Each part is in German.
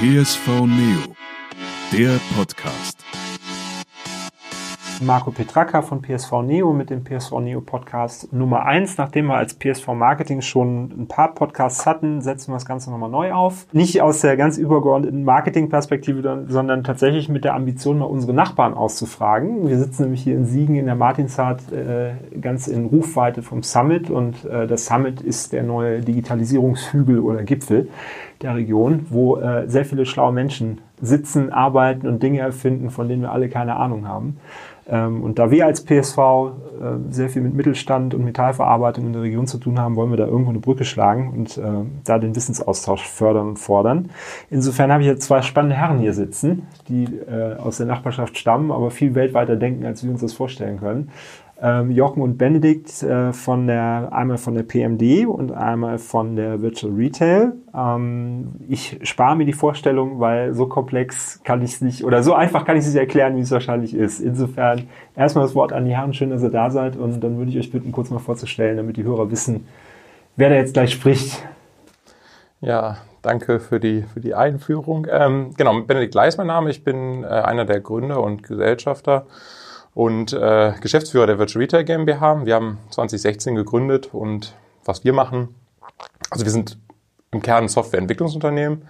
PSV Neo, der Podcast. Marco Petraka von PSV Neo mit dem PSV Neo Podcast Nummer eins. Nachdem wir als PSV Marketing schon ein paar Podcasts hatten, setzen wir das Ganze nochmal neu auf. Nicht aus der ganz übergeordneten Marketingperspektive, sondern tatsächlich mit der Ambition, mal unsere Nachbarn auszufragen. Wir sitzen nämlich hier in Siegen in der Martinsart äh, ganz in Rufweite vom Summit und äh, das Summit ist der neue Digitalisierungshügel oder Gipfel der Region, wo äh, sehr viele schlaue Menschen sitzen, arbeiten und Dinge erfinden, von denen wir alle keine Ahnung haben. Ähm, und da wir als PSV äh, sehr viel mit Mittelstand und Metallverarbeitung in der Region zu tun haben, wollen wir da irgendwo eine Brücke schlagen und äh, da den Wissensaustausch fördern und fordern. Insofern habe ich jetzt zwei spannende Herren hier sitzen, die äh, aus der Nachbarschaft stammen, aber viel weltweiter denken, als wir uns das vorstellen können ähm, Jochen und Benedikt äh, von der, einmal von der PMD und einmal von der Virtual Retail. Ähm, ich spare mir die Vorstellung, weil so komplex kann ich es nicht, oder so einfach kann ich es nicht erklären, wie es wahrscheinlich ist. Insofern erstmal das Wort an die Herren, schön, dass ihr da seid und dann würde ich euch bitten, kurz mal vorzustellen, damit die Hörer wissen, wer da jetzt gleich spricht. Ja, danke für die, für die Einführung. Ähm, genau, Benedikt Leis mein Name, ich bin äh, einer der Gründer und Gesellschafter und äh, Geschäftsführer der Virtual Retail GmbH. Wir haben 2016 gegründet und was wir machen, also wir sind im Kern ein Softwareentwicklungsunternehmen,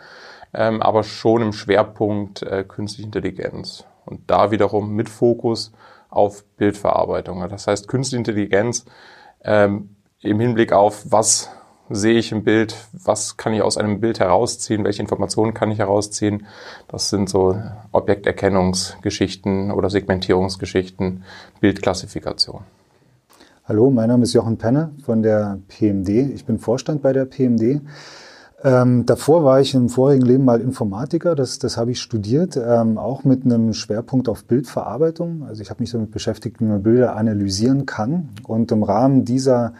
ähm, aber schon im Schwerpunkt äh, künstliche Intelligenz und da wiederum mit Fokus auf Bildverarbeitung. Das heißt künstliche Intelligenz ähm, im Hinblick auf was sehe ich im Bild, was kann ich aus einem Bild herausziehen, welche Informationen kann ich herausziehen. Das sind so Objekterkennungsgeschichten oder Segmentierungsgeschichten, Bildklassifikation. Hallo, mein Name ist Jochen Penne von der PMD. Ich bin Vorstand bei der PMD. Ähm, davor war ich im vorigen Leben mal Informatiker, das, das habe ich studiert, ähm, auch mit einem Schwerpunkt auf Bildverarbeitung. Also ich habe mich damit beschäftigt, wie man Bilder analysieren kann. Und im Rahmen dieser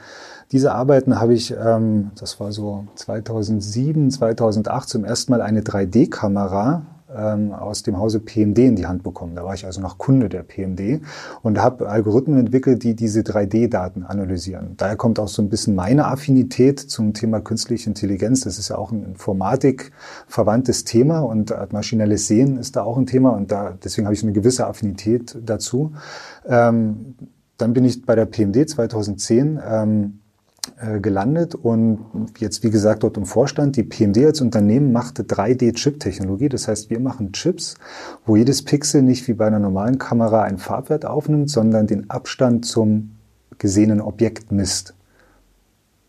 diese Arbeiten habe ich, ähm, das war so 2007, 2008 zum ersten Mal eine 3D-Kamera ähm, aus dem Hause PMD in die Hand bekommen. Da war ich also noch Kunde der PMD und habe Algorithmen entwickelt, die diese 3D-Daten analysieren. Daher kommt auch so ein bisschen meine Affinität zum Thema künstliche Intelligenz. Das ist ja auch ein Informatik verwandtes Thema und maschinelles Sehen ist da auch ein Thema und da, deswegen habe ich so eine gewisse Affinität dazu. Ähm, dann bin ich bei der PMD 2010 ähm, äh, gelandet und jetzt, wie gesagt, dort im Vorstand. Die PMD als Unternehmen machte 3D-Chip-Technologie. Das heißt, wir machen Chips, wo jedes Pixel nicht wie bei einer normalen Kamera einen Farbwert aufnimmt, sondern den Abstand zum gesehenen Objekt misst.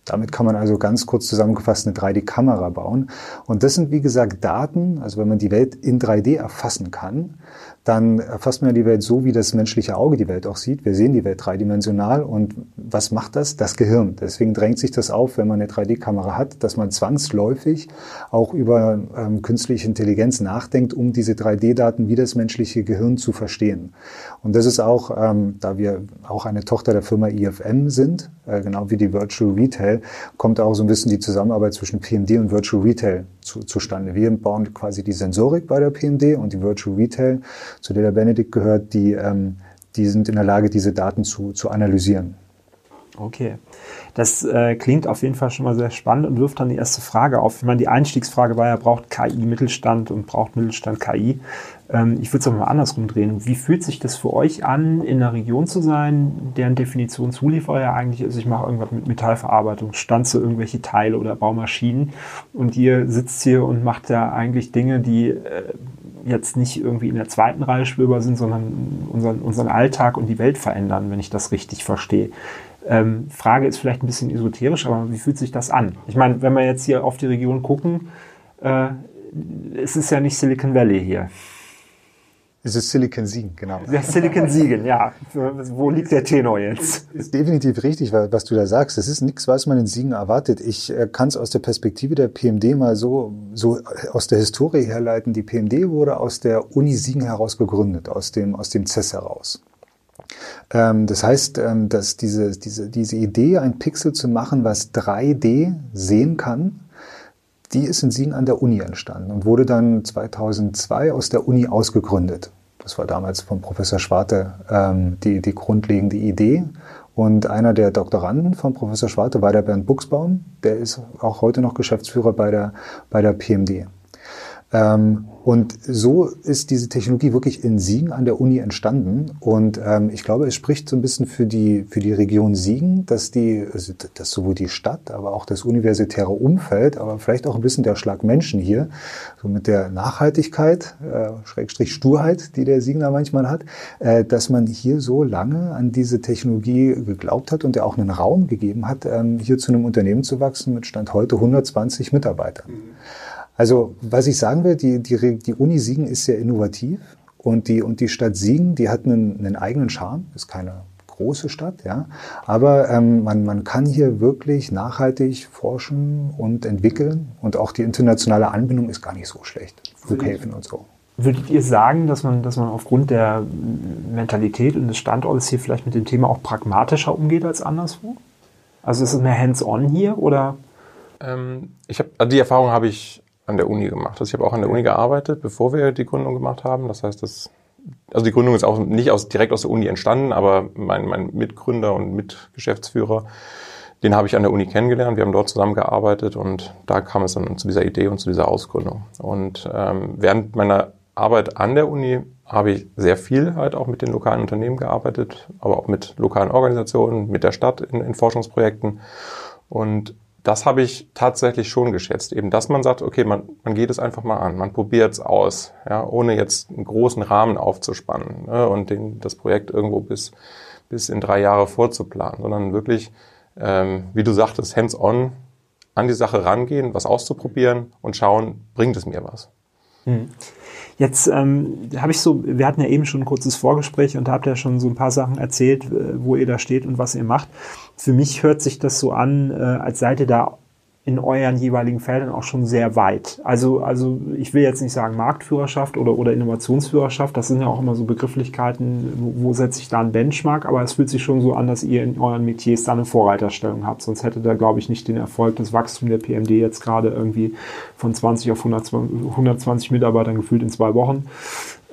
Damit kann man also ganz kurz zusammengefasst eine 3D-Kamera bauen. Und das sind, wie gesagt, Daten, also wenn man die Welt in 3D erfassen kann, dann erfasst man die Welt so, wie das menschliche Auge die Welt auch sieht. Wir sehen die Welt dreidimensional und was macht das? Das Gehirn. Deswegen drängt sich das auf, wenn man eine 3D-Kamera hat, dass man zwangsläufig auch über ähm, künstliche Intelligenz nachdenkt, um diese 3D-Daten wie das menschliche Gehirn zu verstehen. Und das ist auch, ähm, da wir auch eine Tochter der Firma IFM sind, genau wie die Virtual Retail, kommt auch so ein bisschen die Zusammenarbeit zwischen PMD und Virtual Retail zu, zustande. Wir bauen quasi die Sensorik bei der PMD und die Virtual Retail, zu der der Benedikt gehört, die, ähm, die sind in der Lage, diese Daten zu, zu analysieren. Okay. Das äh, klingt auf jeden Fall schon mal sehr spannend und wirft dann die erste Frage auf. Ich meine, die Einstiegsfrage war ja, braucht KI Mittelstand und braucht Mittelstand KI? Ähm, ich würde es aber mal andersrum drehen. Wie fühlt sich das für euch an, in einer Region zu sein, deren Definition Zulieferer ja eigentlich ist, ich mache irgendwas mit Metallverarbeitung, stanze irgendwelche Teile oder Baumaschinen und ihr sitzt hier und macht ja eigentlich Dinge, die äh, jetzt nicht irgendwie in der zweiten Reihe spürbar sind, sondern unseren, unseren Alltag und die Welt verändern, wenn ich das richtig verstehe. Ähm, Frage ist vielleicht ein bisschen esoterisch, aber wie fühlt sich das an? Ich meine, wenn wir jetzt hier auf die Region gucken, äh, es ist ja nicht Silicon Valley hier. Es ist Silicon Siegen, genau. Ja, Silicon Siegen, ja. Wo liegt der Tenor jetzt? Ist definitiv richtig, was du da sagst. Das ist nichts, was man in Siegen erwartet. Ich äh, kann es aus der Perspektive der PMD mal so, so aus der Historie herleiten. Die PMD wurde aus der Uni Siegen heraus gegründet, aus dem, aus dem CES heraus. Ähm, das heißt, ähm, dass diese, diese, diese Idee, ein Pixel zu machen, was 3D sehen kann, die ist in Siegen an der Uni entstanden und wurde dann 2002 aus der Uni ausgegründet. Das war damals von Professor Schwarte ähm, die, die grundlegende Idee. Und einer der Doktoranden von Professor Schwarte war der Bernd Buchsbaum. Der ist auch heute noch Geschäftsführer bei der, bei der PMD. Ähm, und so ist diese Technologie wirklich in Siegen an der Uni entstanden. Und ähm, ich glaube, es spricht so ein bisschen für die, für die Region Siegen, dass die, also dass sowohl die Stadt, aber auch das universitäre Umfeld, aber vielleicht auch ein bisschen der Schlag Menschen hier, so mit der Nachhaltigkeit, äh, Schrägstrich Sturheit, die der Siegener manchmal hat, äh, dass man hier so lange an diese Technologie geglaubt hat und der auch einen Raum gegeben hat, ähm, hier zu einem Unternehmen zu wachsen mit Stand heute 120 Mitarbeitern. Mhm. Also was ich sagen will, die, die, die Uni Siegen ist sehr innovativ und die, und die Stadt Siegen, die hat einen, einen eigenen Charme, ist keine große Stadt, ja, aber ähm, man, man kann hier wirklich nachhaltig forschen und entwickeln und auch die internationale Anbindung ist gar nicht so schlecht, Flughäfen und so. Würdet ihr sagen, dass man, dass man aufgrund der Mentalität und des Standortes hier vielleicht mit dem Thema auch pragmatischer umgeht als anderswo? Also ist es mehr hands-on hier oder? Ähm, ich habe also die Erfahrung habe ich an der Uni gemacht. Also ich habe auch an der Uni gearbeitet, bevor wir die Gründung gemacht haben. Das heißt, das, also die Gründung ist auch nicht aus, direkt aus der Uni entstanden, aber mein, mein Mitgründer und Mitgeschäftsführer, den habe ich an der Uni kennengelernt. Wir haben dort zusammengearbeitet und da kam es dann zu dieser Idee und zu dieser Ausgründung. Und ähm, während meiner Arbeit an der Uni habe ich sehr viel halt auch mit den lokalen Unternehmen gearbeitet, aber auch mit lokalen Organisationen, mit der Stadt in, in Forschungsprojekten. Und das habe ich tatsächlich schon geschätzt. Eben, dass man sagt, okay, man, man geht es einfach mal an, man probiert es aus, ja, ohne jetzt einen großen Rahmen aufzuspannen ne, und den, das Projekt irgendwo bis, bis in drei Jahre vorzuplanen, sondern wirklich, ähm, wie du sagtest, hands-on an die Sache rangehen, was auszuprobieren und schauen, bringt es mir was. Hm. Jetzt ähm, habe ich so, wir hatten ja eben schon ein kurzes Vorgespräch und habt ihr schon so ein paar Sachen erzählt, wo ihr da steht und was ihr macht. Für mich hört sich das so an, äh, als seid ihr da in euren jeweiligen Feldern auch schon sehr weit. Also, also ich will jetzt nicht sagen Marktführerschaft oder, oder Innovationsführerschaft, das sind ja auch immer so Begrifflichkeiten, wo, wo setze ich da einen Benchmark, aber es fühlt sich schon so an, dass ihr in euren Metiers da eine Vorreiterstellung habt, sonst hätte da, glaube ich, nicht den Erfolg, das Wachstum der PMD jetzt gerade irgendwie von 20 auf 120, 120 Mitarbeitern gefühlt in zwei Wochen.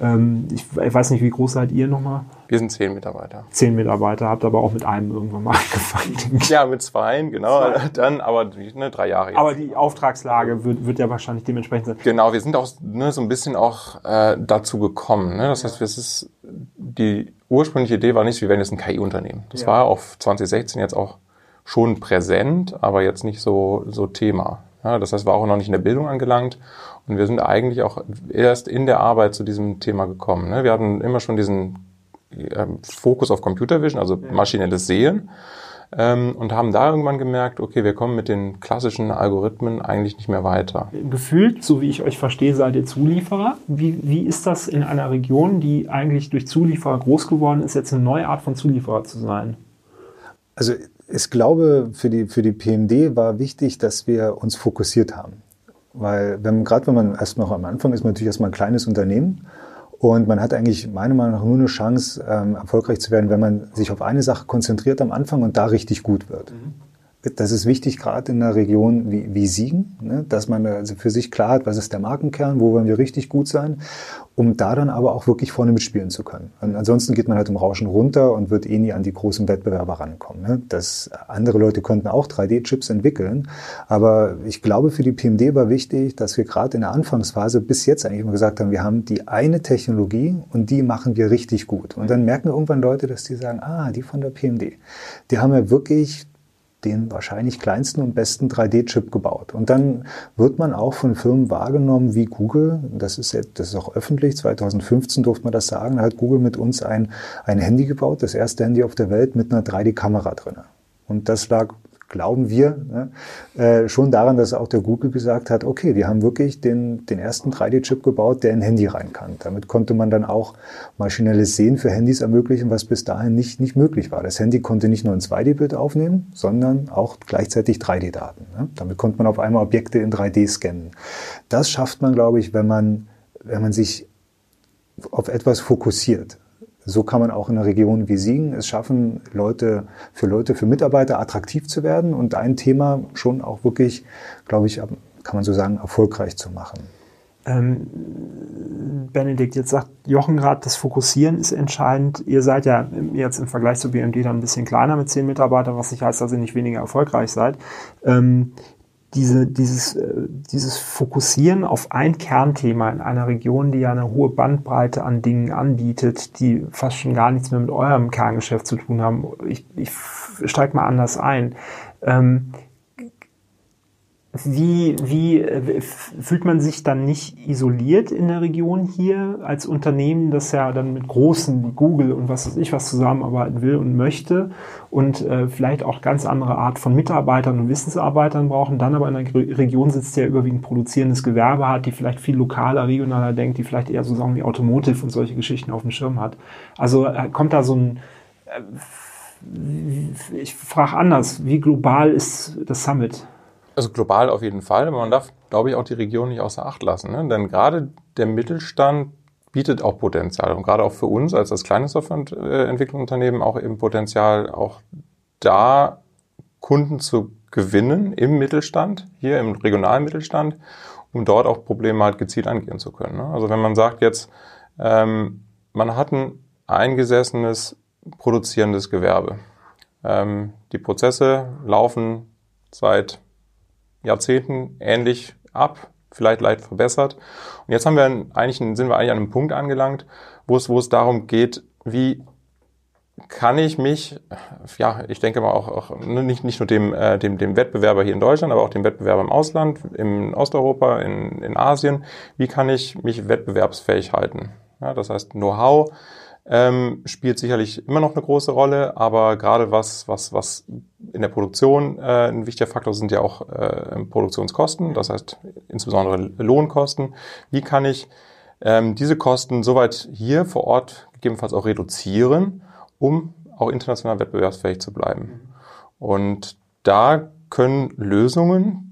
Ähm, ich, ich, weiß nicht, wie groß seid ihr nochmal? Wir sind zehn Mitarbeiter. Zehn Mitarbeiter, habt aber auch mit einem irgendwann mal angefangen. Ja, mit zweien, genau. Zwei. Dann aber ne, drei Jahre. Jetzt. Aber die Auftragslage wird, wird ja wahrscheinlich dementsprechend sein. Genau, wir sind auch ne, so ein bisschen auch äh, dazu gekommen. Ne? Das heißt, es ist die ursprüngliche Idee war nicht, wir werden jetzt ein KI-Unternehmen. Das ja. war auf 2016 jetzt auch schon präsent, aber jetzt nicht so, so Thema. Ja, das heißt, war auch noch nicht in der Bildung angelangt. Und wir sind eigentlich auch erst in der Arbeit zu diesem Thema gekommen. Ne? Wir hatten immer schon diesen ähm, Fokus auf Computer Vision, also maschinelles Sehen. Ähm, und haben da irgendwann gemerkt, okay, wir kommen mit den klassischen Algorithmen eigentlich nicht mehr weiter. Gefühlt, so wie ich euch verstehe, seid ihr Zulieferer. Wie, wie ist das in einer Region, die eigentlich durch Zulieferer groß geworden ist, jetzt eine neue Art von Zulieferer zu sein? Also ich glaube, für die, für die PMD war wichtig, dass wir uns fokussiert haben. Weil gerade wenn man erst noch am Anfang ist, man natürlich erstmal ein kleines Unternehmen und man hat eigentlich meiner Meinung nach nur eine Chance, ähm, erfolgreich zu werden, wenn man sich auf eine Sache konzentriert am Anfang und da richtig gut wird. Mhm das ist wichtig, gerade in einer Region wie, wie Siegen, ne, dass man also für sich klar hat, was ist der Markenkern, wo wollen wir richtig gut sein, um da dann aber auch wirklich vorne mitspielen zu können. Und ansonsten geht man halt im Rauschen runter und wird eh nie an die großen Wettbewerber rankommen. Ne. Das, andere Leute konnten auch 3D-Chips entwickeln, aber ich glaube, für die PMD war wichtig, dass wir gerade in der Anfangsphase bis jetzt eigentlich immer gesagt haben, wir haben die eine Technologie und die machen wir richtig gut. Und dann merken irgendwann Leute, dass die sagen, ah, die von der PMD, die haben ja wirklich den wahrscheinlich kleinsten und besten 3D-Chip gebaut. Und dann wird man auch von Firmen wahrgenommen wie Google. Das ist, das ist auch öffentlich. 2015 durfte man das sagen. Hat Google mit uns ein, ein Handy gebaut, das erste Handy auf der Welt mit einer 3D-Kamera drin. Und das lag glauben wir, ne, äh, schon daran, dass auch der Google gesagt hat, okay, die haben wirklich den, den ersten 3D-Chip gebaut, der in Handy rein kann. Damit konnte man dann auch maschinelles Sehen für Handys ermöglichen, was bis dahin nicht, nicht möglich war. Das Handy konnte nicht nur ein 2D-Bild aufnehmen, sondern auch gleichzeitig 3D-Daten. Ne? Damit konnte man auf einmal Objekte in 3D scannen. Das schafft man, glaube ich, wenn man, wenn man sich auf etwas fokussiert. So kann man auch in einer Region wie Siegen es schaffen, Leute, für Leute, für Mitarbeiter attraktiv zu werden und ein Thema schon auch wirklich, glaube ich, kann man so sagen, erfolgreich zu machen. Ähm, Benedikt, jetzt sagt Jochen gerade, das Fokussieren ist entscheidend. Ihr seid ja jetzt im Vergleich zu BMD dann ein bisschen kleiner mit zehn Mitarbeitern, was nicht heißt, dass ihr nicht weniger erfolgreich seid. Ähm, diese, dieses, äh, dieses Fokussieren auf ein Kernthema in einer Region, die ja eine hohe Bandbreite an Dingen anbietet, die fast schon gar nichts mehr mit eurem Kerngeschäft zu tun haben. Ich, ich steige mal anders ein. Ähm, wie, wie äh, fühlt man sich dann nicht isoliert in der Region hier als Unternehmen, das ja dann mit großen wie Google und was weiß ich was zusammenarbeiten will und möchte und äh, vielleicht auch ganz andere Art von Mitarbeitern und Wissensarbeitern brauchen, dann aber in einer Region sitzt, der überwiegend produzierendes Gewerbe hat, die vielleicht viel lokaler, regionaler denkt, die vielleicht eher so Sachen wie Automotive und solche Geschichten auf dem Schirm hat. Also äh, kommt da so ein äh, ich frage anders, wie global ist das Summit? Also global auf jeden Fall, aber man darf, glaube ich, auch die Region nicht außer Acht lassen. Ne? Denn gerade der Mittelstand bietet auch Potenzial und gerade auch für uns als, als kleines Softwareentwicklungsunternehmen auch eben Potenzial, auch da Kunden zu gewinnen im Mittelstand, hier im regionalen Mittelstand, um dort auch Probleme halt gezielt angehen zu können. Ne? Also wenn man sagt jetzt, ähm, man hat ein eingesessenes produzierendes Gewerbe. Ähm, die Prozesse laufen seit Jahrzehnten ähnlich ab, vielleicht leicht verbessert. Und jetzt haben wir eigentlich, sind wir eigentlich an einem Punkt angelangt, wo es, wo es darum geht, wie kann ich mich, ja, ich denke mal auch, auch nicht, nicht nur dem, äh, dem, dem Wettbewerber hier in Deutschland, aber auch dem Wettbewerber im Ausland, in Osteuropa, in, in Asien, wie kann ich mich wettbewerbsfähig halten? Ja, das heißt, Know-how ähm, spielt sicherlich immer noch eine große Rolle, aber gerade was, was, was in der Produktion äh, ein wichtiger Faktor sind ja auch äh, Produktionskosten, das heißt insbesondere Lohnkosten. Wie kann ich ähm, diese Kosten soweit hier vor Ort gegebenenfalls auch reduzieren, um auch international wettbewerbsfähig zu bleiben? Und da können Lösungen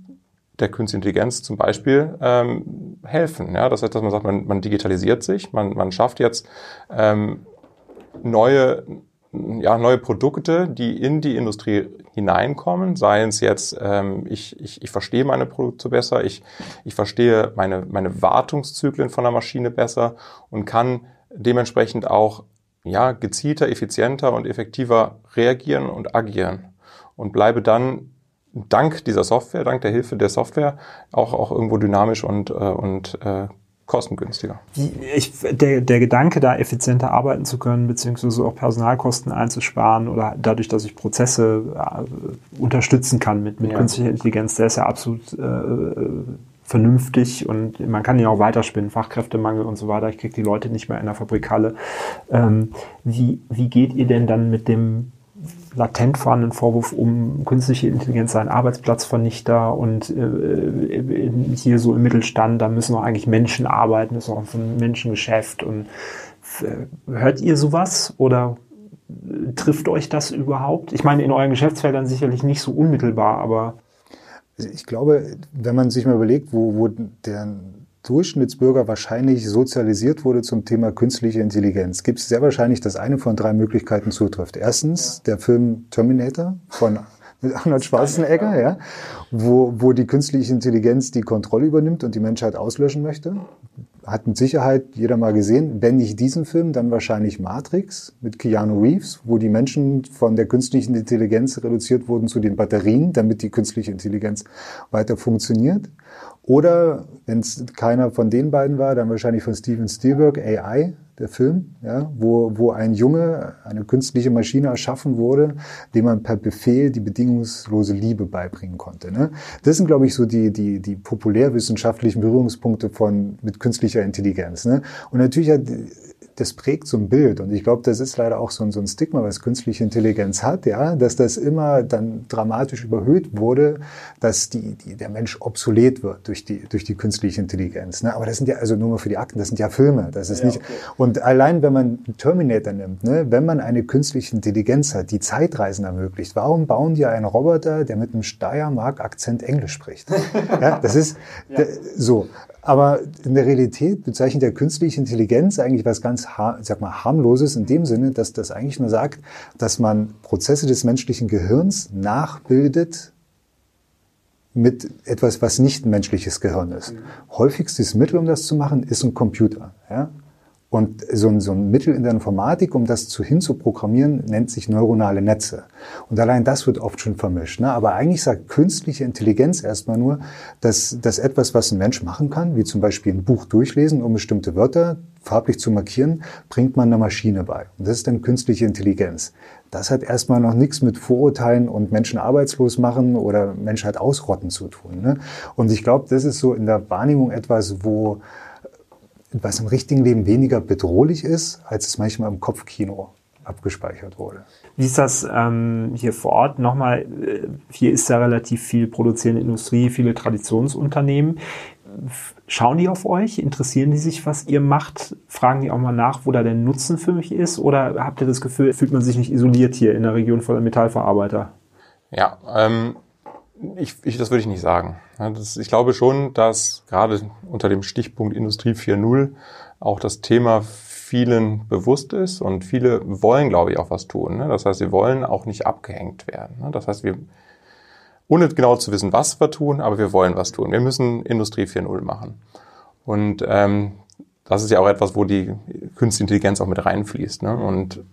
der Künstliche Intelligenz zum Beispiel ähm, helfen. Ja? Das heißt, dass man sagt, man, man digitalisiert sich, man, man schafft jetzt ähm, neue, ja, neue Produkte, die in die Industrie hineinkommen, seien es jetzt, ähm, ich, ich, ich verstehe meine Produkte besser, ich, ich verstehe meine, meine Wartungszyklen von der Maschine besser und kann dementsprechend auch ja, gezielter, effizienter und effektiver reagieren und agieren und bleibe dann dank dieser Software, dank der Hilfe der Software auch, auch irgendwo dynamisch und, äh, und äh, kostengünstiger. Ich, der, der Gedanke, da effizienter arbeiten zu können, beziehungsweise auch Personalkosten einzusparen oder dadurch, dass ich Prozesse äh, unterstützen kann mit, mit ja. künstlicher Intelligenz, der ist ja absolut äh, vernünftig und man kann ihn auch weiterspinnen, Fachkräftemangel und so weiter. Ich kriege die Leute nicht mehr in der Fabrikhalle. Ähm, wie, wie geht ihr denn dann mit dem latent vorhandenen Vorwurf um künstliche Intelligenz sei Arbeitsplatzvernichter und äh, hier so im Mittelstand, da müssen auch eigentlich Menschen arbeiten, das ist auch ein Menschengeschäft. Und äh, hört ihr sowas oder trifft euch das überhaupt? Ich meine, in euren Geschäftsfeldern sicherlich nicht so unmittelbar, aber. Ich glaube, wenn man sich mal überlegt, wo, wo der Durchschnittsbürger wahrscheinlich sozialisiert wurde zum Thema künstliche Intelligenz, gibt es sehr wahrscheinlich, dass eine von drei Möglichkeiten zutrifft. Erstens der Film Terminator von mit Arnold Schwarzenegger, ja, wo, wo die künstliche Intelligenz die Kontrolle übernimmt und die Menschheit auslöschen möchte. Hat mit Sicherheit jeder mal gesehen. Wenn nicht diesen Film, dann wahrscheinlich Matrix mit Keanu Reeves, wo die Menschen von der künstlichen Intelligenz reduziert wurden zu den Batterien, damit die künstliche Intelligenz weiter funktioniert. Oder wenn es keiner von den beiden war, dann wahrscheinlich von Steven Spielberg, AI, der Film, ja, wo, wo ein Junge, eine künstliche Maschine erschaffen wurde, dem man per Befehl die bedingungslose Liebe beibringen konnte. Ne? Das sind, glaube ich, so die, die, die populärwissenschaftlichen Berührungspunkte von, mit künstlicher Intelligenz. Ne? Und natürlich hat das prägt so ein Bild. Und ich glaube, das ist leider auch so ein, so ein Stigma, was künstliche Intelligenz hat, ja, dass das immer dann dramatisch überhöht wurde, dass die, die, der Mensch obsolet wird durch die, durch die künstliche Intelligenz. Ne? Aber das sind ja, also nur mal für die Akten, das sind ja Filme. Das ist ja, nicht, okay. und allein wenn man Terminator nimmt, ne, wenn man eine künstliche Intelligenz hat, die Zeitreisen ermöglicht, warum bauen die einen Roboter, der mit einem Steiermark-Akzent Englisch spricht? ja, das ist ja. so. Aber in der Realität bezeichnet der künstliche Intelligenz eigentlich was ganz, sag mal, harmloses in dem Sinne, dass das eigentlich nur sagt, dass man Prozesse des menschlichen Gehirns nachbildet mit etwas, was nicht ein menschliches Gehirn ist. Mhm. Häufigstes Mittel, um das zu machen, ist ein Computer. Ja? Und so ein, so ein Mittel in der Informatik, um das zu hinzuprogrammieren, nennt sich neuronale Netze. Und allein das wird oft schon vermischt. Ne? Aber eigentlich sagt künstliche Intelligenz erstmal nur, dass, dass etwas, was ein Mensch machen kann, wie zum Beispiel ein Buch durchlesen, um bestimmte Wörter farblich zu markieren, bringt man einer Maschine bei. Und das ist dann künstliche Intelligenz. Das hat erstmal noch nichts mit Vorurteilen und Menschen arbeitslos machen oder Menschheit ausrotten zu tun. Ne? Und ich glaube, das ist so in der Wahrnehmung etwas, wo was im richtigen Leben weniger bedrohlich ist, als es manchmal im Kopfkino abgespeichert wurde. Wie ist das ähm, hier vor Ort? Nochmal, äh, hier ist ja relativ viel produzierende Industrie, viele Traditionsunternehmen. Schauen die auf euch? Interessieren die sich, was ihr macht? Fragen die auch mal nach, wo da der Nutzen für mich ist? Oder habt ihr das Gefühl, fühlt man sich nicht isoliert hier in der Region voller Metallverarbeiter? Ja, ähm, ich, ich, das würde ich nicht sagen. Das, ich glaube schon, dass gerade unter dem Stichpunkt Industrie 4.0 auch das Thema vielen bewusst ist und viele wollen, glaube ich, auch was tun. Ne? Das heißt, sie wollen auch nicht abgehängt werden. Ne? Das heißt, wir, ohne genau zu wissen, was wir tun, aber wir wollen was tun. Wir müssen Industrie 4.0 machen. Und ähm, das ist ja auch etwas, wo die Künstliche Intelligenz auch mit reinfließt. Ne? Und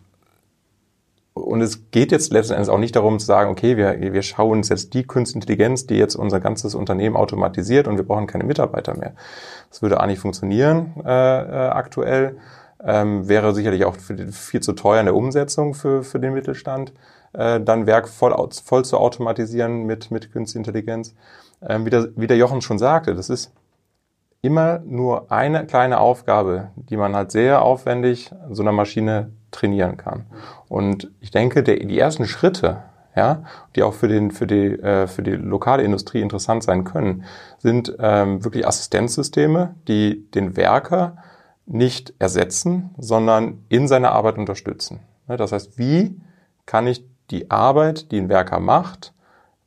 und es geht jetzt letzten Endes auch nicht darum zu sagen, okay, wir, wir schauen uns jetzt die Künstliche Intelligenz, die jetzt unser ganzes Unternehmen automatisiert und wir brauchen keine Mitarbeiter mehr. Das würde auch nicht funktionieren äh, äh, aktuell. Ähm, wäre sicherlich auch viel zu teuer in der Umsetzung für, für den Mittelstand, äh, dann Werk voll, voll zu automatisieren mit, mit Künstliche Intelligenz. Ähm, wie, der, wie der Jochen schon sagte, das ist immer nur eine kleine Aufgabe, die man halt sehr aufwendig so einer Maschine trainieren kann. Und ich denke, der, die ersten Schritte, ja, die auch für, den, für, die, äh, für die lokale Industrie interessant sein können, sind ähm, wirklich Assistenzsysteme, die den Werker nicht ersetzen, sondern in seiner Arbeit unterstützen. Das heißt, wie kann ich die Arbeit, die ein Werker macht,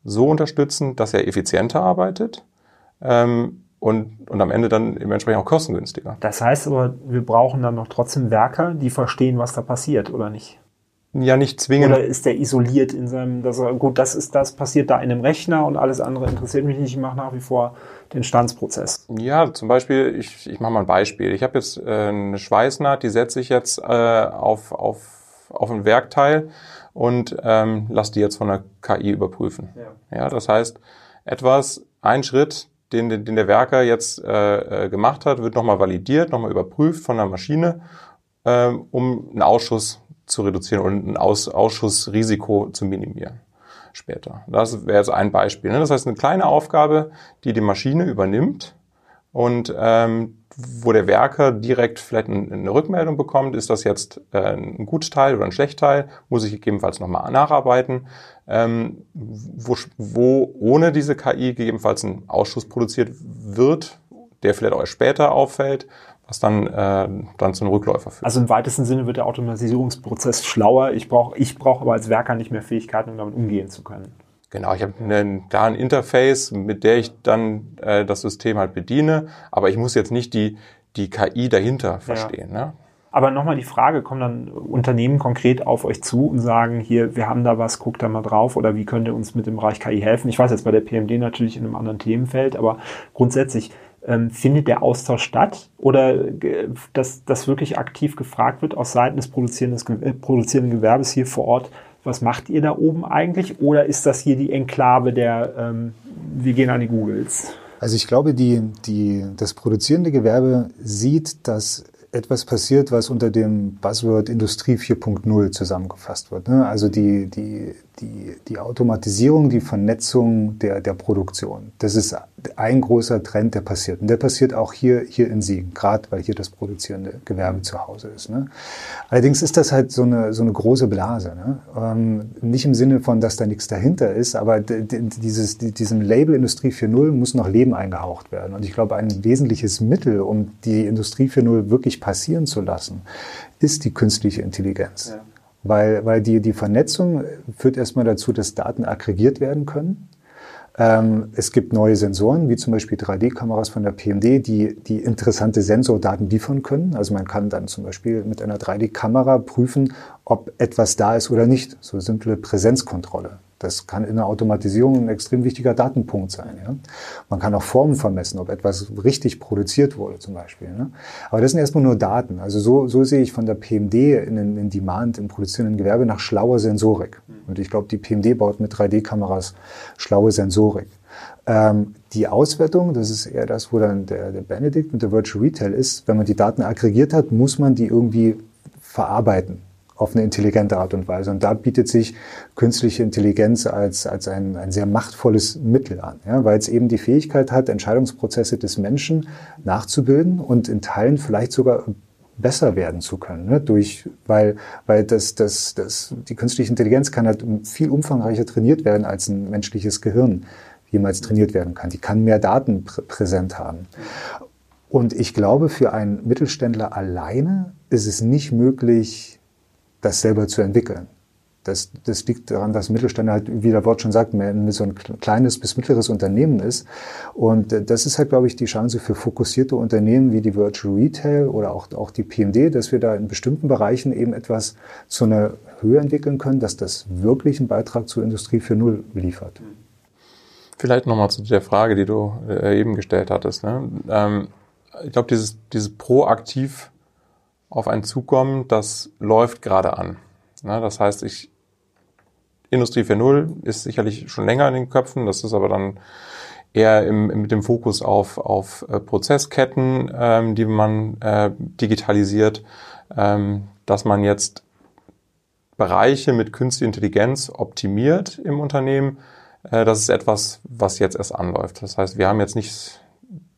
so unterstützen, dass er effizienter arbeitet ähm, und, und am Ende dann entsprechend auch kostengünstiger. Das heißt aber, wir brauchen dann noch trotzdem Werker, die verstehen, was da passiert, oder nicht? Ja, nicht zwingend. Oder ist der isoliert in seinem, dass er, gut, das ist das, passiert da in einem Rechner und alles andere interessiert mich nicht, ich mache nach wie vor den Standsprozess. Ja, zum Beispiel, ich, ich mache mal ein Beispiel. Ich habe jetzt äh, eine Schweißnaht, die setze ich jetzt äh, auf, auf, auf ein Werkteil und ähm, lasse die jetzt von der KI überprüfen. Ja. ja, das heißt, etwas, ein Schritt, den, den der Werker jetzt äh, äh gemacht hat, wird nochmal validiert, nochmal überprüft von der Maschine, äh, um einen Ausschuss zu reduzieren und ein Aus Ausschussrisiko zu minimieren später. Das wäre jetzt ein Beispiel. Ne? Das heißt, eine kleine Aufgabe, die die Maschine übernimmt und ähm, wo der Werker direkt vielleicht eine Rückmeldung bekommt, ist das jetzt äh, ein Gutteil oder ein Schlechtteil, muss ich gegebenenfalls nochmal nacharbeiten, ähm, wo, wo ohne diese KI gegebenenfalls ein Ausschuss produziert wird, der vielleicht auch erst später auffällt, was dann, äh, dann zu einem Rückläufer führt. Also im weitesten Sinne wird der Automatisierungsprozess schlauer. Ich brauche ich brauch aber als Werker nicht mehr Fähigkeiten, um damit umgehen zu können. Genau, ich habe da ein Interface, mit der ich dann äh, das System halt bediene, aber ich muss jetzt nicht die, die KI dahinter verstehen. Ja. Ne? Aber nochmal die Frage, kommen dann Unternehmen konkret auf euch zu und sagen, hier, wir haben da was, guckt da mal drauf oder wie könnt ihr uns mit dem Bereich KI helfen? Ich weiß jetzt bei der PMD natürlich in einem anderen Themenfeld, aber grundsätzlich, ähm, findet der Austausch statt oder äh, dass, dass wirklich aktiv gefragt wird aus Seiten des produzierenden, äh, produzierenden Gewerbes hier vor Ort, was macht ihr da oben eigentlich? Oder ist das hier die Enklave der, ähm, wir gehen an die Googles? Also ich glaube, die, die, das produzierende Gewerbe sieht, dass etwas passiert, was unter dem Buzzword Industrie 4.0 zusammengefasst wird. Ne? Also die, die, die, die Automatisierung, die Vernetzung der, der Produktion. Das ist ein großer Trend, der passiert. Und der passiert auch hier, hier in Siegen, gerade weil hier das produzierende Gewerbe zu Hause ist. Ne? Allerdings ist das halt so eine, so eine große Blase. Ne? Ähm, nicht im Sinne von, dass da nichts dahinter ist, aber dieses, diesem Label Industrie 4.0 muss noch Leben eingehaucht werden. Und ich glaube, ein wesentliches Mittel, um die Industrie 4.0 wirklich passieren zu lassen, ist die künstliche Intelligenz. Ja. Weil, weil die, die Vernetzung führt erstmal dazu, dass Daten aggregiert werden können. Ähm, es gibt neue Sensoren, wie zum Beispiel 3D-Kameras von der PMD, die, die interessante Sensordaten liefern können. Also man kann dann zum Beispiel mit einer 3D-Kamera prüfen, ob etwas da ist oder nicht. So simple Präsenzkontrolle. Das kann in der Automatisierung ein extrem wichtiger Datenpunkt sein. Ja? Man kann auch Formen vermessen, ob etwas richtig produziert wurde zum Beispiel. Ne? Aber das sind erstmal nur Daten. Also so, so sehe ich von der PMD in, in Demand im produzierenden Gewerbe nach schlauer Sensorik. Und ich glaube, die PMD baut mit 3D-Kameras schlaue Sensorik. Ähm, die Auswertung, das ist eher das, wo dann der, der Benedikt mit der Virtual Retail ist. Wenn man die Daten aggregiert hat, muss man die irgendwie verarbeiten auf eine intelligente Art und Weise. Und da bietet sich künstliche Intelligenz als, als ein, ein sehr machtvolles Mittel an, ja, weil es eben die Fähigkeit hat, Entscheidungsprozesse des Menschen nachzubilden und in Teilen vielleicht sogar besser werden zu können, ne? durch, weil, weil das, das, das, die künstliche Intelligenz kann halt viel umfangreicher trainiert werden, als ein menschliches Gehirn jemals trainiert werden kann. Die kann mehr Daten prä präsent haben. Und ich glaube, für einen Mittelständler alleine ist es nicht möglich, das selber zu entwickeln. Das, das liegt daran, dass Mittelständler halt, wie der Wort schon sagt, mehr so ein kleines bis mittleres Unternehmen ist. Und äh, das ist halt, glaube ich, die Chance für fokussierte Unternehmen wie die Virtual Retail oder auch, auch die PMD, dass wir da in bestimmten Bereichen eben etwas zu einer Höhe entwickeln können, dass das wirklich einen Beitrag zur Industrie für Null liefert. Vielleicht nochmal zu der Frage, die du äh, eben gestellt hattest. Ne? Ähm, ich glaube, dieses, dieses proaktiv auf einen zukommen, das läuft gerade an. Ne? Das heißt, ich, Industrie 4.0 ist sicherlich schon länger in den Köpfen, das ist aber dann eher im, mit dem Fokus auf, auf äh, Prozessketten, ähm, die man äh, digitalisiert, ähm, dass man jetzt Bereiche mit künstlicher Intelligenz optimiert im Unternehmen. Äh, das ist etwas, was jetzt erst anläuft. Das heißt, wir haben jetzt nicht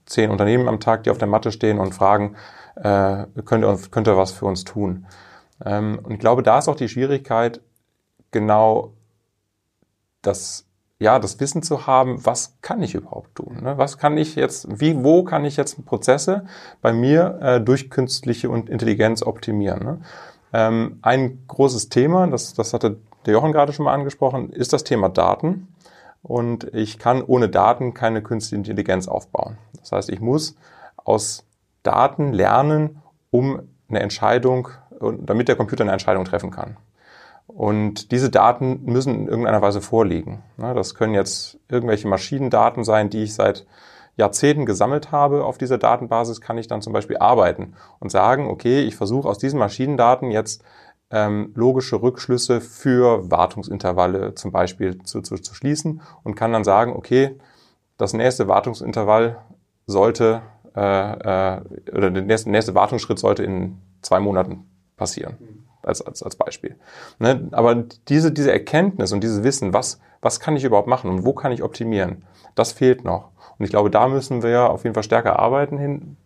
zehn Unternehmen am Tag, die auf der Matte stehen und fragen, äh, könnt, ihr, was für uns tun? Ähm, und ich glaube, da ist auch die Schwierigkeit, genau das, ja, das Wissen zu haben, was kann ich überhaupt tun? Ne? Was kann ich jetzt, wie, wo kann ich jetzt Prozesse bei mir äh, durch künstliche und Intelligenz optimieren? Ne? Ähm, ein großes Thema, das, das hatte der Jochen gerade schon mal angesprochen, ist das Thema Daten. Und ich kann ohne Daten keine künstliche Intelligenz aufbauen. Das heißt, ich muss aus Daten lernen, um eine Entscheidung, damit der Computer eine Entscheidung treffen kann. Und diese Daten müssen in irgendeiner Weise vorliegen. Das können jetzt irgendwelche Maschinendaten sein, die ich seit Jahrzehnten gesammelt habe. Auf dieser Datenbasis kann ich dann zum Beispiel arbeiten und sagen, okay, ich versuche aus diesen Maschinendaten jetzt ähm, logische Rückschlüsse für Wartungsintervalle zum Beispiel zu, zu, zu schließen und kann dann sagen, okay, das nächste Wartungsintervall sollte äh, äh, oder der nächste, nächste Wartungsschritt sollte in zwei Monaten passieren, als, als, als Beispiel. Ne? Aber diese, diese Erkenntnis und dieses Wissen, was, was kann ich überhaupt machen und wo kann ich optimieren, das fehlt noch. Und ich glaube, da müssen wir auf jeden Fall stärker arbeiten hin,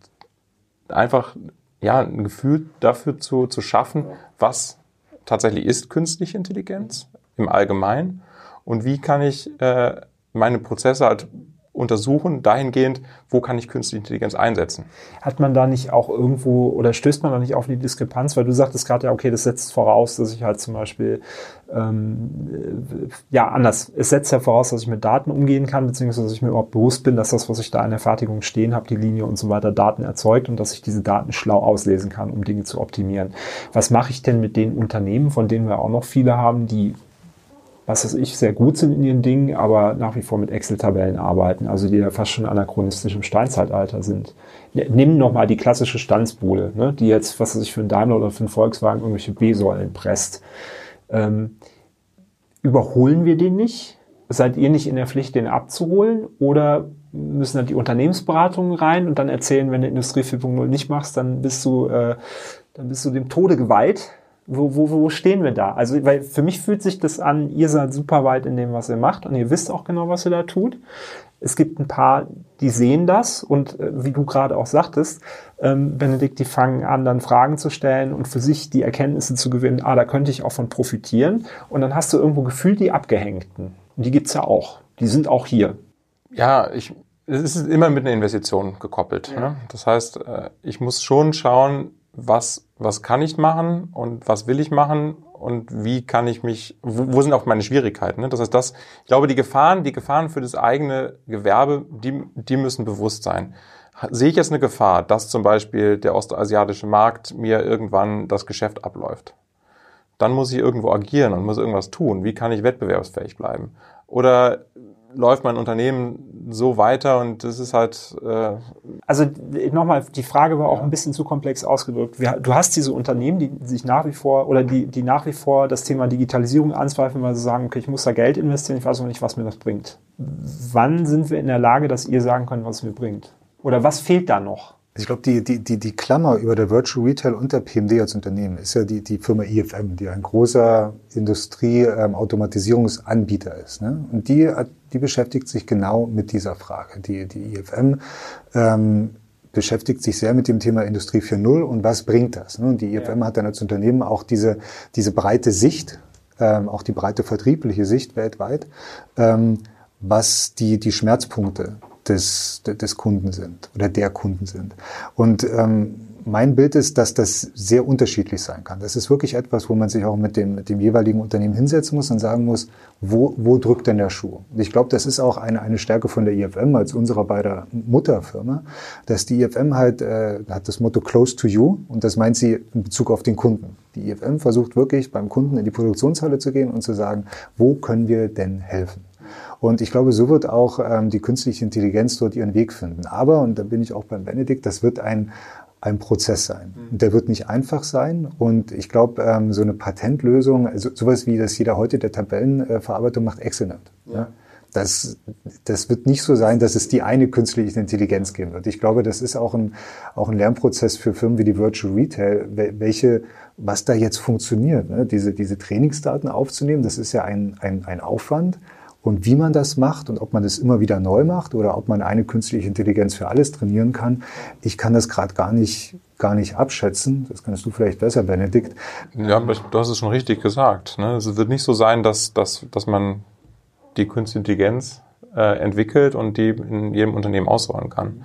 einfach ja, ein Gefühl dafür zu, zu schaffen, was tatsächlich ist künstliche Intelligenz im Allgemeinen und wie kann ich äh, meine Prozesse halt untersuchen, dahingehend, wo kann ich künstliche Intelligenz einsetzen. Hat man da nicht auch irgendwo oder stößt man da nicht auf die Diskrepanz, weil du sagtest gerade ja, okay, das setzt voraus, dass ich halt zum Beispiel ähm, ja anders. Es setzt ja voraus, dass ich mit Daten umgehen kann, beziehungsweise dass ich mir überhaupt bewusst bin, dass das, was ich da in der Fertigung stehen habe, die Linie und so weiter, Daten erzeugt und dass ich diese Daten schlau auslesen kann, um Dinge zu optimieren. Was mache ich denn mit den Unternehmen, von denen wir auch noch viele haben, die was weiß ich, sehr gut sind in ihren Dingen, aber nach wie vor mit Excel-Tabellen arbeiten, also die ja fast schon anachronistisch im Steinzeitalter sind. Nimm nochmal die klassische Stanzbuhle, ne, die jetzt, was weiß ich, für einen Daimler oder für einen Volkswagen irgendwelche B-Säulen presst. Ähm, überholen wir den nicht? Seid ihr nicht in der Pflicht, den abzuholen? Oder müssen dann die Unternehmensberatungen rein und dann erzählen, wenn du Industrie 4.0 nicht machst, dann bist du, äh, dann bist du dem Tode geweiht? Wo, wo, wo stehen wir da? Also, weil für mich fühlt sich das an, ihr seid super weit in dem, was ihr macht und ihr wisst auch genau, was ihr da tut. Es gibt ein paar, die sehen das und äh, wie du gerade auch sagtest, ähm, Benedikt, die fangen an, dann Fragen zu stellen und für sich die Erkenntnisse zu gewinnen, ah, da könnte ich auch von profitieren. Und dann hast du irgendwo gefühlt die Abgehängten. Und die gibt's ja auch. Die sind auch hier. Ja, ich, es ist immer mit einer Investition gekoppelt. Ja. Ne? Das heißt, äh, ich muss schon schauen, was, was kann ich machen und was will ich machen und wie kann ich mich, wo, wo sind auch meine Schwierigkeiten. Ne? Das heißt, das, ich glaube, die Gefahren, die Gefahren für das eigene Gewerbe, die, die müssen bewusst sein. Sehe ich jetzt eine Gefahr, dass zum Beispiel der ostasiatische Markt mir irgendwann das Geschäft abläuft? dann muss ich irgendwo agieren und muss irgendwas tun. Wie kann ich wettbewerbsfähig bleiben? Oder läuft mein Unternehmen so weiter und das ist halt. Äh also nochmal, die Frage war auch ja. ein bisschen zu komplex ausgedrückt. Du hast diese Unternehmen, die sich nach wie vor oder die, die nach wie vor das Thema Digitalisierung anzweifeln, weil sie sagen, okay, ich muss da Geld investieren, ich weiß noch nicht, was mir das bringt. Wann sind wir in der Lage, dass ihr sagen könnt, was es mir bringt? Oder was fehlt da noch? Ich glaube, die, die, die, die Klammer über der Virtual Retail und der PMD als Unternehmen ist ja die, die Firma IFM, die ein großer Industrie-Automatisierungsanbieter ähm, ist. Ne? Und die, die beschäftigt sich genau mit dieser Frage. Die, die IFM ähm, beschäftigt sich sehr mit dem Thema Industrie 4.0 und was bringt das? Ne? Und die IFM ja. hat dann als Unternehmen auch diese, diese breite Sicht, ähm, auch die breite vertriebliche Sicht weltweit, ähm, was die, die Schmerzpunkte des, des Kunden sind oder der Kunden sind. Und ähm, mein Bild ist, dass das sehr unterschiedlich sein kann. Das ist wirklich etwas, wo man sich auch mit dem, mit dem jeweiligen Unternehmen hinsetzen muss und sagen muss, wo, wo drückt denn der Schuh? Und ich glaube, das ist auch eine, eine Stärke von der IFM als unserer beider Mutterfirma, dass die IFM halt äh, hat das Motto Close to You und das meint sie in Bezug auf den Kunden. Die IFM versucht wirklich beim Kunden in die Produktionshalle zu gehen und zu sagen, wo können wir denn helfen? Und ich glaube, so wird auch ähm, die künstliche Intelligenz dort ihren Weg finden. Aber, und da bin ich auch beim Benedikt, das wird ein, ein Prozess sein. Mhm. Der wird nicht einfach sein. Und ich glaube, ähm, so eine Patentlösung, also sowas wie das jeder heute der Tabellenverarbeitung macht, exzellent. Ja. ja. Das, das wird nicht so sein, dass es die eine künstliche Intelligenz geben wird. Ich glaube, das ist auch ein, auch ein Lernprozess für Firmen wie die Virtual Retail, welche, was da jetzt funktioniert. Ne? Diese, diese Trainingsdaten aufzunehmen, das ist ja ein, ein, ein Aufwand. Und wie man das macht und ob man das immer wieder neu macht oder ob man eine künstliche Intelligenz für alles trainieren kann, ich kann das gerade gar nicht, gar nicht abschätzen. Das kannst du vielleicht besser, Benedikt. Ja, du hast es schon richtig gesagt. Ne? Es wird nicht so sein, dass, dass, dass man die künstliche Intelligenz äh, entwickelt und die in jedem Unternehmen ausrollen kann.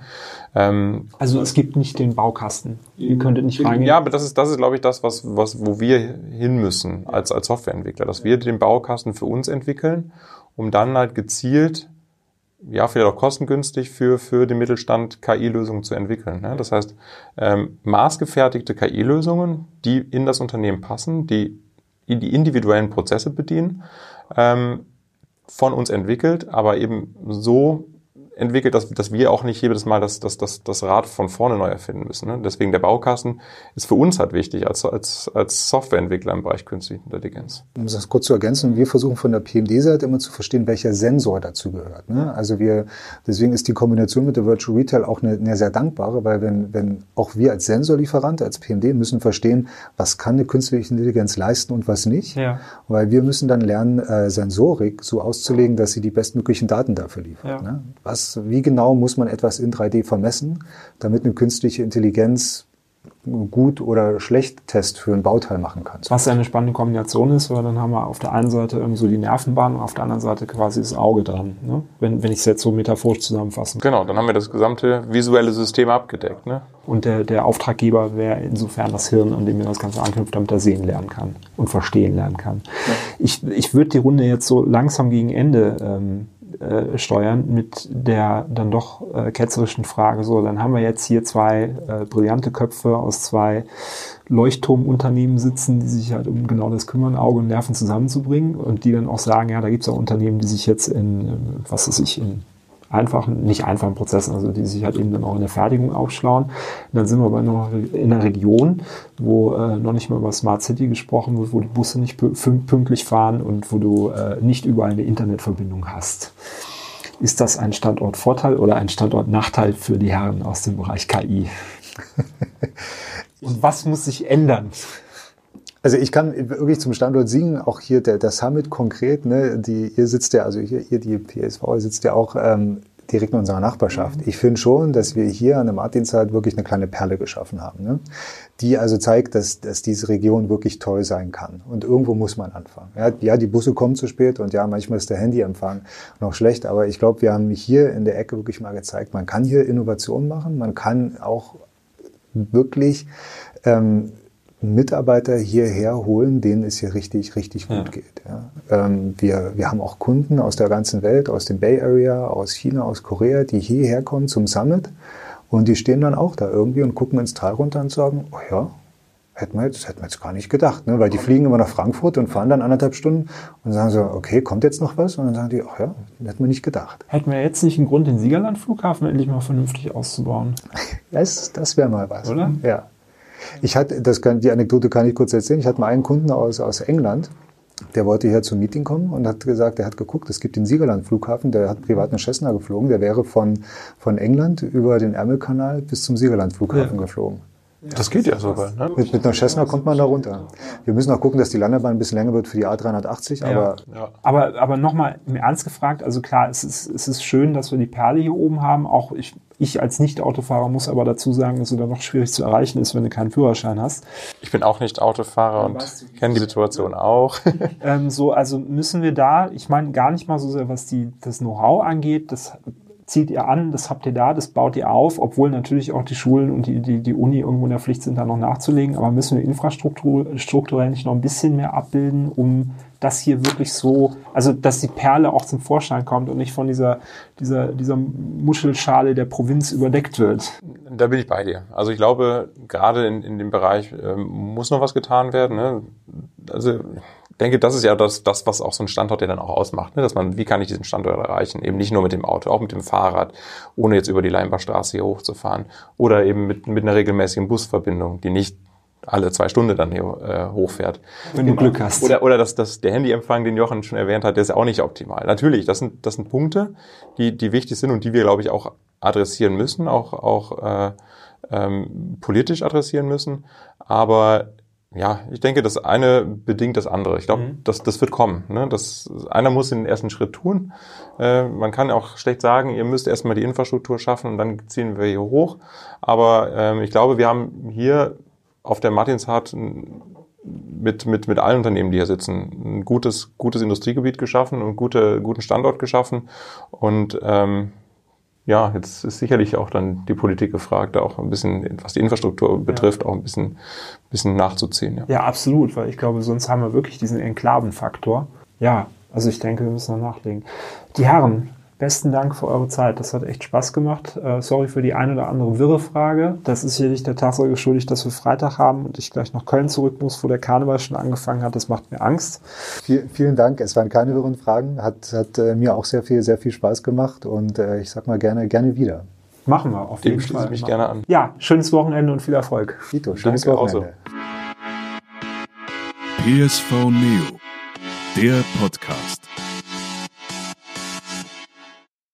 Ähm, also es gibt nicht den Baukasten. Ihr könntet nicht reingehen. Ja, aber das ist, das ist, glaube ich, das, was, was, wo wir hin müssen als, als Softwareentwickler, dass wir den Baukasten für uns entwickeln um dann halt gezielt, ja, vielleicht auch kostengünstig für, für den Mittelstand KI-Lösungen zu entwickeln. Ne? Das heißt, ähm, maßgefertigte KI-Lösungen, die in das Unternehmen passen, die die individuellen Prozesse bedienen, ähm, von uns entwickelt, aber eben so entwickelt, dass, dass wir auch nicht jedes Mal das, das, das, das Rad von vorne neu erfinden müssen. Ne? Deswegen der Baukasten ist für uns halt wichtig als, als, als Softwareentwickler im Bereich künstliche Intelligenz. Um das kurz zu ergänzen, wir versuchen von der PMD-Seite immer zu verstehen, welcher Sensor dazu gehört. Ne? Also wir, deswegen ist die Kombination mit der Virtual Retail auch eine, eine sehr dankbare, weil wenn, wenn auch wir als Sensorlieferant, als PMD müssen verstehen, was kann eine künstliche Intelligenz leisten und was nicht. Ja. Weil wir müssen dann lernen, äh, Sensorik so auszulegen, dass sie die bestmöglichen Daten dafür liefert. Ja. Ne? Was wie genau muss man etwas in 3D vermessen, damit eine künstliche Intelligenz gut oder schlecht Test für ein Bauteil machen kann. Was eine spannende Kombination ist, weil dann haben wir auf der einen Seite irgendwie so die Nervenbahn und auf der anderen Seite quasi das Auge dran, ne? wenn, wenn ich es jetzt so metaphorisch zusammenfassen kann. Genau, dann haben wir das gesamte visuelle System abgedeckt. Ne? Und der, der Auftraggeber wäre insofern das Hirn, an dem wir das Ganze anknüpft, damit er sehen lernen kann und verstehen lernen kann. Ja. Ich, ich würde die Runde jetzt so langsam gegen Ende ähm, äh, steuern mit der dann doch äh, ketzerischen Frage, so, dann haben wir jetzt hier zwei äh, brillante Köpfe aus zwei Leuchtturmunternehmen sitzen, die sich halt um genau das kümmern, Auge und Nerven zusammenzubringen und die dann auch sagen, ja, da gibt es auch Unternehmen, die sich jetzt in, äh, was weiß ich, in einfachen, nicht einfachen Prozessen, also die sich halt eben dann auch in der Fertigung aufschlauen. Und dann sind wir aber noch in einer Region, wo äh, noch nicht mal über Smart City gesprochen wird, wo die Busse nicht pünktlich fahren und wo du äh, nicht überall eine Internetverbindung hast. Ist das ein Standortvorteil oder ein Standortnachteil für die Herren aus dem Bereich KI? und was muss sich ändern? Also ich kann wirklich zum Standort Singen, auch hier der, der Summit konkret, ne, die, ihr sitzt ja, also hier, hier die PSV sitzt ja auch ähm, direkt in unserer Nachbarschaft. Mhm. Ich finde schon, dass wir hier an der Martinszeit wirklich eine kleine Perle geschaffen haben, ne? die also zeigt, dass, dass diese Region wirklich toll sein kann. Und irgendwo muss man anfangen. Ja, ja, die Busse kommen zu spät und ja, manchmal ist der Handyempfang noch schlecht, aber ich glaube, wir haben hier in der Ecke wirklich mal gezeigt, man kann hier Innovationen machen, man kann auch wirklich ähm, Mitarbeiter hierher holen, denen es hier richtig, richtig gut ja. geht. Ja. Ähm, wir, wir haben auch Kunden aus der ganzen Welt, aus dem Bay Area, aus China, aus Korea, die hierher kommen zum Summit und die stehen dann auch da irgendwie und gucken ins Tal runter und sagen, oh ja, hätten wir jetzt, hätten wir jetzt gar nicht gedacht, ne? weil die fliegen immer nach Frankfurt und fahren dann anderthalb Stunden und sagen so, okay, kommt jetzt noch was? Und dann sagen die, ach ja, hätten wir nicht gedacht. Hätten wir jetzt nicht einen Grund, den Siegerland-Flughafen endlich mal vernünftig auszubauen? Das, das wäre mal was. Oder? Ja. Ich hatte, das kann, die Anekdote kann ich kurz erzählen. Ich hatte mal einen Kunden aus, aus England, der wollte hier zum Meeting kommen und hat gesagt, er hat geguckt, es gibt den Siegerland-Flughafen, der hat privat eine Cessna geflogen, der wäre von, von England über den Ärmelkanal bis zum Siegerland-Flughafen Ja. geflogen. Das geht ja sogar. Ne? Mit, mit einer Cessna kommt man da runter. Wir müssen auch gucken, dass die Landebahn ein bisschen länger wird für die A380, aber Ja. Aber, aber nochmal im Ernst gefragt, also klar, es ist, es ist schön, dass wir die Perle hier oben haben. Auch ich, ich als Nicht-Autofahrer muss aber dazu sagen, dass es dann noch schwierig zu erreichen ist, wenn du keinen Führerschein hast. Ich bin auch nicht Autofahrer und kenne die Situation auch. Ähm, so, also müssen wir da, ich meine gar nicht mal so sehr, was die, das Know-how angeht, das zieht ihr an, das habt ihr da, das baut ihr auf, obwohl natürlich auch die Schulen und die, die, die Uni irgendwo in der Pflicht sind, da noch nachzulegen. Aber müssen wir Infrastruktur strukturell nicht noch ein bisschen mehr abbilden, um das hier wirklich so, also dass die Perle auch zum Vorschein kommt und nicht von dieser, dieser, dieser Muschelschale der Provinz überdeckt wird. Da bin ich bei dir. Also ich glaube, gerade in, in dem Bereich ähm, muss noch was getan werden. Ne? Also denke, das ist ja das, das, was auch so ein Standort ja dann auch ausmacht. Ne? Dass man, wie kann ich diesen Standort erreichen? Eben nicht nur mit dem Auto, auch mit dem Fahrrad, ohne jetzt über die Leimbachstraße hier hochzufahren. Oder eben mit, mit einer regelmäßigen Busverbindung, die nicht alle zwei Stunden dann hier äh, hochfährt. Wenn du Glück hast. Oder, oder dass das, der Handyempfang, den Jochen schon erwähnt hat, der ist ja auch nicht optimal. Natürlich, das sind, das sind Punkte, die, die wichtig sind und die wir, glaube ich, auch adressieren müssen, auch, auch äh, ähm, politisch adressieren müssen. Aber ja, ich denke, das eine bedingt das andere. Ich glaube, das, das wird kommen. Ne? Das, einer muss den ersten Schritt tun. Äh, man kann auch schlecht sagen, ihr müsst erstmal die Infrastruktur schaffen und dann ziehen wir hier hoch. Aber ähm, ich glaube, wir haben hier auf der Martinshardt mit, mit, mit allen Unternehmen, die hier sitzen, ein gutes, gutes Industriegebiet geschaffen und gute, guten Standort geschaffen. Und ähm, ja, jetzt ist sicherlich auch dann die Politik gefragt, da auch ein bisschen, was die Infrastruktur betrifft, auch ein bisschen, bisschen nachzuziehen. Ja. Ja, absolut, weil ich glaube, sonst haben wir wirklich diesen Enklavenfaktor. Ja, also ich denke, wir müssen noch nachlegen. Die Herren, besten Dank für eure Zeit. Das hat echt Spaß gemacht. Äh, sorry für die eine oder andere wirre Frage. Das ist sicherlich der Tatsache geschuldigt, dass wir Freitag haben und ich gleich nach Köln zurück muss, wo der Karneval schon angefangen hat. Das macht mir Angst. viel, vielen Dank. Es waren keine wirren Fragen. Hat, hat äh, mir auch sehr viel, sehr viel Spaß gemacht und äh, ich sag mal gerne, gerne wieder. Machen wir auf Dem jeden schließe Fall. ich mich gerne an. Ja, schönes Wochenende und viel Erfolg. Dito, schönes Danke, auch so. Wochenende. PSV Neo, der Podcast.